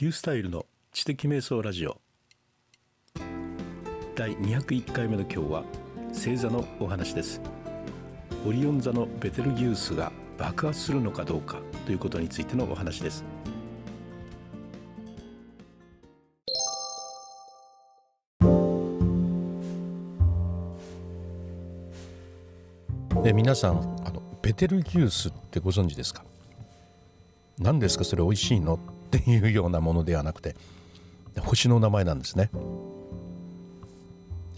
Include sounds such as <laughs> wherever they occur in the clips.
リュースタイルの知的瞑想ラジオ。第201回目の今日は星座のお話です。オリオン座のベテルギウスが爆発するのかどうかということについてのお話です。え皆さんあのベテルギウスってご存知ですか？何ですか？それ美味しいの？っていうようなものではなくて星の名前なんですね。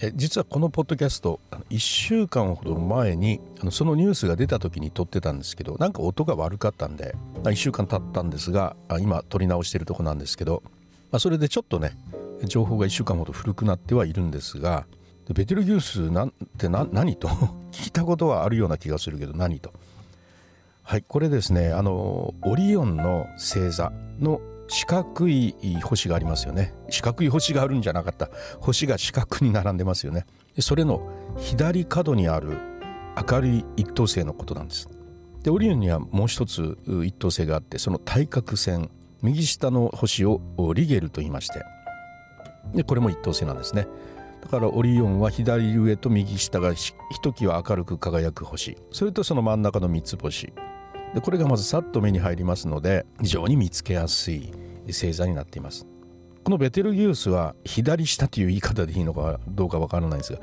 え実はこのポッドキャスト1週間ほど前にあのそのニュースが出た時に撮ってたんですけどなんか音が悪かったんで1週間経ったんですが今撮り直してるとこなんですけど、まあ、それでちょっとね情報が1週間ほど古くなってはいるんですがベテルギウスなんて何と？<laughs> 聞いたことはあるような気がするけど何と？はいこれですねあのオリオンの星座の四角い星がありますよね。四角い星があるんじゃなかった。星が四角に並んでますよね。それの左角にある明るい一等星のことなんです。でオリオンにはもう一つ一等星があってその対角線右下の星をリゲルと言いまして。でこれも一等星なんですね。だからオリオンは左上と右下がひときわ明るく輝く星。それとその真ん中の三つ星。でこれがまずさっと目に入りますので非常に見つけやすい星座になっています。このベテルギウスは左下という言い方でいいのかどうかわからないんですが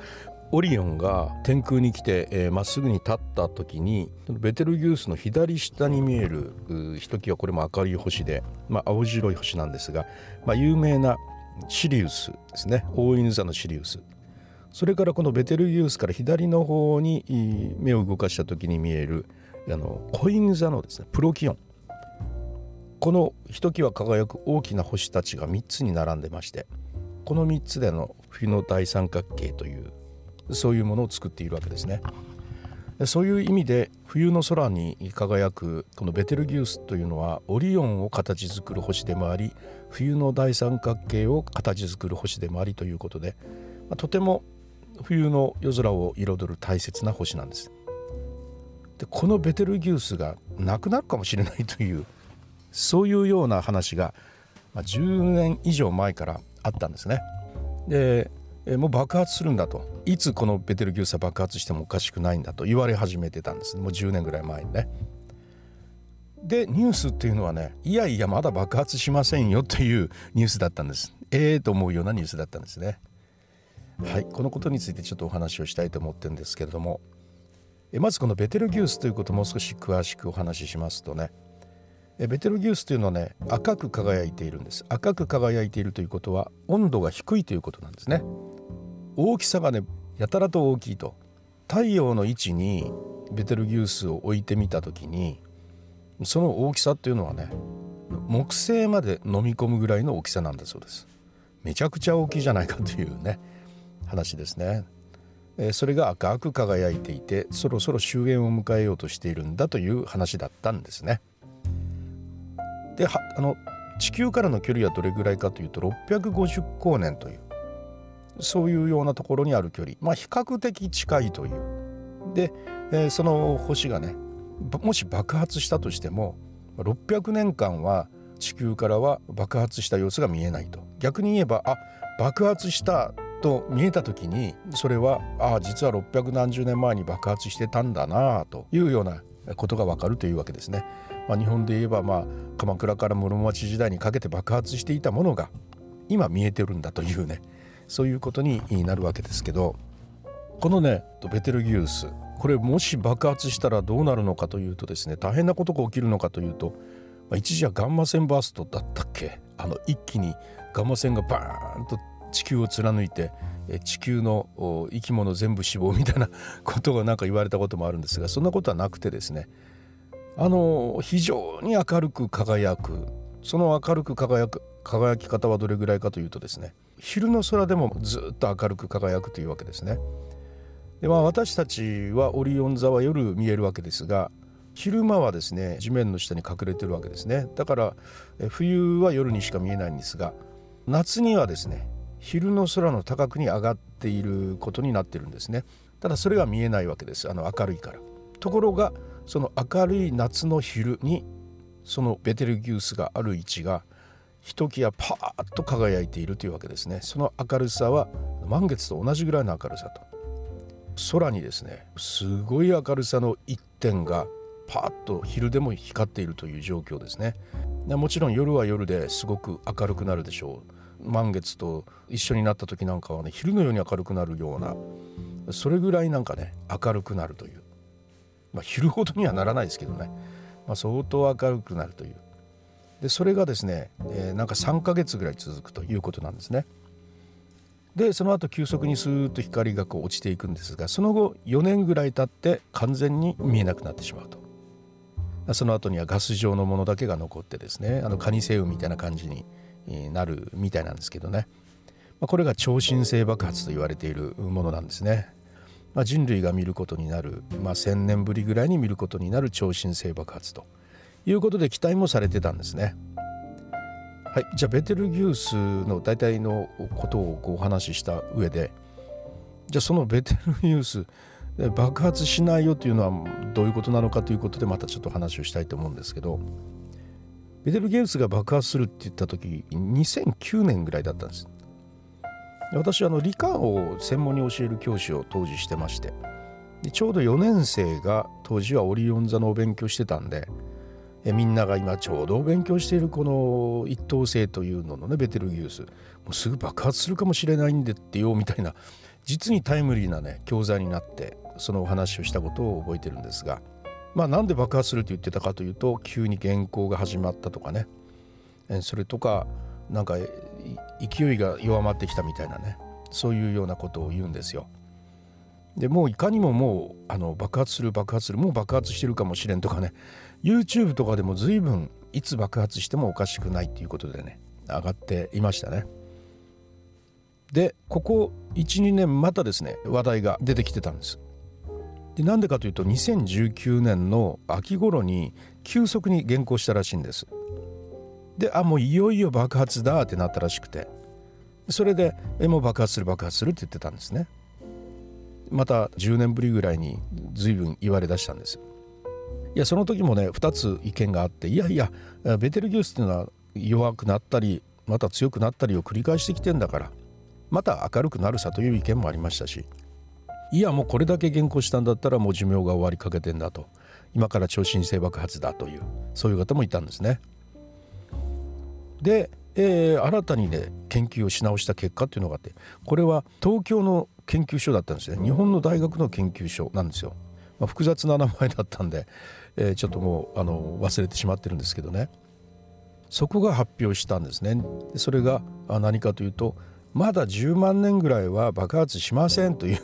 オリオンが天空に来てま、っすぐに立った時にベテルギウスの左下に見えるひときわこれも明るい星で、まあ、青白い星なんですが、まあ、有名なシリウスですね。大犬座のシリウス。それからこのベテルギウスから左の方に目を動かした時に見えるあの子犬座のですねプロキオンこのひときわ輝く大きな星たちが3つに並んでましてこの3つでの冬の大三角形というそういうものを作っているわけですね。そういう意味で冬の空に輝くこのベテルギウスというのはオリオンを形作る星でもあり冬の大三角形を形作る星でもありということで、とても冬の夜空を彩る大切な星なんです。でこのベテルギウスがなくなるかもしれないというそういうような話が、まあ、10年以上前からあったんですね。でもう爆発するんだといつこのベテルギウスは爆発してもおかしくないんだと言われ始めてたんですもう10年ぐらい前にね。でニュースっていうのはねいやいやまだ爆発しませんよというニュースだったんですええー、と思うようなニュースだったんですね。はいこのことについてちょっとお話をしたいと思ってるんですけれどもまずこのベテルギウスということをもう少し詳しくお話ししますとね。ベテルギウスというのはね赤く輝いているんです。赤く輝いているということは温度が低いということなんですね。大きさがねやたらと大きいと。太陽の位置にベテルギウスを置いてみた時にその大きさっていうのはね木星まで飲み込むぐらいの大きさなんだそうです。めちゃくちゃ大きいじゃないかというね話ですね。それが赤く輝いていてそろそろ終焉を迎えようとしているんだという話だったんですね。であの地球からの距離はどれぐらいかというと650光年というそういうようなところにある距離。まあ比較的近いという。で、えー、その星がねもし爆発したとしても600年間は地球からは爆発した様子が見えないと。逆に言えばあ爆発したと見えた時にそれはああ実は600何十年前に爆発してたんだなというようなことがわかるというわけですね。まあ、日本で言えば、まあ、鎌倉から室町時代にかけて爆発していたものが今見えてるんだというねそういうことになるわけですけどこのねベテルギウスこれもし爆発したらどうなるのかというとですね大変なことが起きるのかというと、まあ、一時はガンマ線バーストだったっけ？あの一気にガンマ線がバーンと地球を貫いて地球の生き物全部死亡みたいな <laughs> ことがなんか言われたこともあるんですがそんなことはなくてですねあの非常に明るく輝くその明るく輝く輝き方はどれぐらいかというとですね昼の空でもずっと明るく輝くというわけですね。でまあ私たちはオリオン座は夜見えるわけですが昼間はですね地面の下に隠れてるわけですねだから冬は夜にしか見えないんですが夏にはですね昼の空の高くに上がっていることになってるんですね。ただそれが見えないわけです。あの明るいから。ところがその明るい夏の昼にそのベテルギウスがある位置がひときわパーッと輝いているというわけですね。その明るさは満月と同じぐらいの明るさと。空にですねすごい明るさの一点がパーッと昼でも光っているという状況ですね。もちろん夜は夜ですごく明るくなるでしょう。満月と一緒になった時なんかはね昼のように明るくなるようなそれぐらいなんかね明るくなるという、まあ、昼ほどにはならないですけどね、まあ、相当明るくなるという。でそれがですね、えー、なんか3ヶ月ぐらい続くということなんですね。でその後急速にスーッと光がこう落ちていくんですがその後4年ぐらい経って完全に見えなくなってしまうと。その後にはガス状のものだけが残ってですねあのカニ星雲みたいな感じになるみたいなんですけどね、まあ、これが超新星爆発と言われているものなんですね、まあ、人類が見ることになる、まあ、1,000年ぶりぐらいに見ることになる超新星爆発ということで期待もされてたんですね。はい、じゃあベテルギウスの大体のことをこうお話しした上でじゃあそのベテルギウス爆発しないよというのはどういうことなのかということでまたちょっと話をしたいと思うんですけどベテルギウスが爆発するって言った時2009年ぐらいだったんです。私はあの理科を専門に教える教師を当時してまして。でちょうど4年生が当時はオリオン座のお勉強してたんでえみんなが今ちょうどお勉強しているこの一等星というののねベテルギウス。もうすぐ爆発するかもしれないんでってよみたいな実にタイムリーなね教材になってそのお話をしたことを覚えてるんですが。まあなんで爆発すると言ってたかというと急に原稿が始まったとかねそれとかなんか勢いが弱まってきたみたいなねそういうようなことを言うんですよ。でもういかにももうあの爆発する爆発するもう爆発してるかもしれんとかね YouTube とかでも随分いつ爆発してもおかしくないっていうことでね上がっていましたね。でここ12年またですね話題が出てきてたんです。でなんでかというと2019年の秋頃に急速に減稿したらしいんです。であもういよいよ爆発だってなったらしくてそれでえもう爆発する爆発するって言ってたんですね。また10年ぶりぐらいに随分言われだしたんです。いやその時もね2つ意見があっていやいやベテルギウスっていうのは弱くなったりまた強くなったりを繰り返してきてんだからまた明るくなるさという意見もありましたしいやもうこれだけ原稿したんだったらもう寿命が終わりかけてんだと今から超新星爆発だというそういう方もいたんですね。で、えー、新たにね研究をし直した結果っていうのがあってこれは東京の研究所だったんですね日本の大学の研究所なんですよ。まあ、複雑な名前だったんで、えー、ちょっともうあの忘れてしまってるんですけどねそこが発表したんですねそれが何かというとまだ10万年ぐらいは爆発しませんという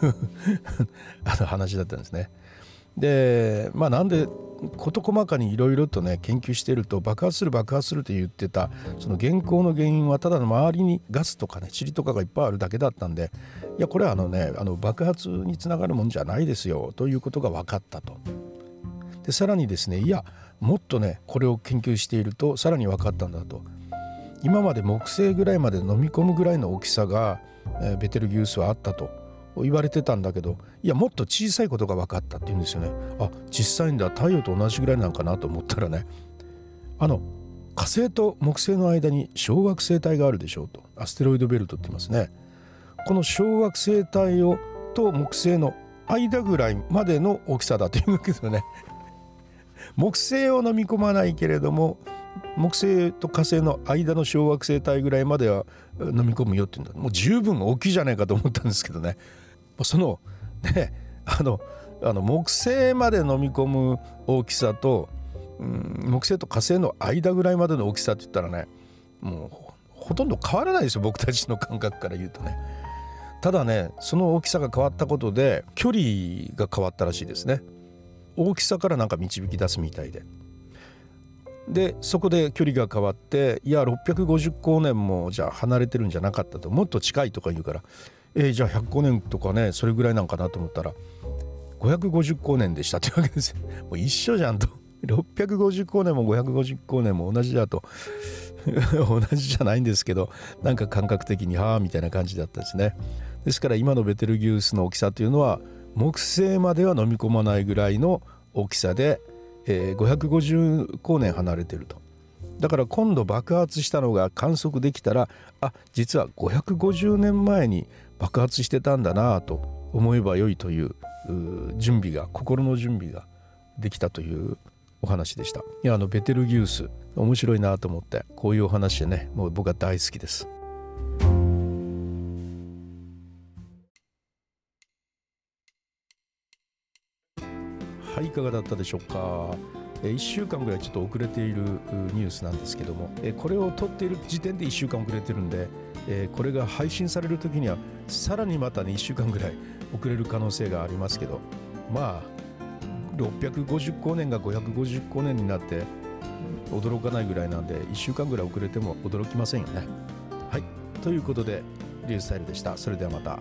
<laughs> あの話だったんですね。でまあなんで事細かにいろいろとね研究していると爆発する爆発すると言ってたその原稿の原因はただの周りにガスとかね塵とかがいっぱいあるだけだったんでいやこれはあのねあの爆発につながるもんじゃないですよということが分かったと。でさらにですねいやもっとねこれを研究しているとさらに分かったんだと。今まで木星ぐらいまで飲み込むぐらいの大きさが、え、ベテルギウスはあったと言われてたんだけどいやもっと小さいことが分かったって言うんですよね。あ実際には太陽と同じぐらいなんかなと思ったらね。あの火星と木星の間に小惑星帯があるでしょうと。アステロイドベルトって言いますね。この小惑星帯をと木星の間ぐらいまでの大きさだというわけですよね。木星を飲み込まないけれども木星と火星の間の小惑星帯ぐらいまでは飲み込むよっていうんだもう十分大きいじゃないかと思ったんですけどねそのねあのあの木星まで飲み込む大きさと、うん、木星と火星の間ぐらいまでの大きさって言ったらねもうほとんど変わらないですよ僕たちの感覚から言うとね。ただねその大きさが変わったことで距離が変わったらしいですね。大きさからなんか導き出すみたいで。でそこで距離が変わっていや650光年もじゃあ離れてるんじゃなかったともっと近いとか言うからえー、じゃあ100光年とかねそれぐらいなんかなと思ったら550光年でしたというわけです <laughs> もう一緒じゃんと。650光年も550光年も同じだと。<laughs> 同じじゃないんですけどなんか感覚的にはあみたいな感じだったですね。ですから今のベテルギウスの大きさというのは木星までは飲み込まないぐらいの大きさで、えー、550光年離れてると。だから今度爆発したのが観測できたらあ実は550年前に爆発してたんだなと思えばよいという準備が心の準備ができたというお話でした。いやあのベテルギウス面白いなと思ってこういうお話でねもう僕は大好きです。はいいかがだったでしょうか？1週間ぐらいちょっと遅れているニュースなんですけどもこれを撮っている時点で1週間遅れてるんでこれが配信される時にはさらにまたね1週間ぐらい遅れる可能性がありますけどまあ650光年が550光年になって驚かないぐらいなんで1週間ぐらい遅れても驚きませんよね。はいということでリュースタイルでした。それではまた。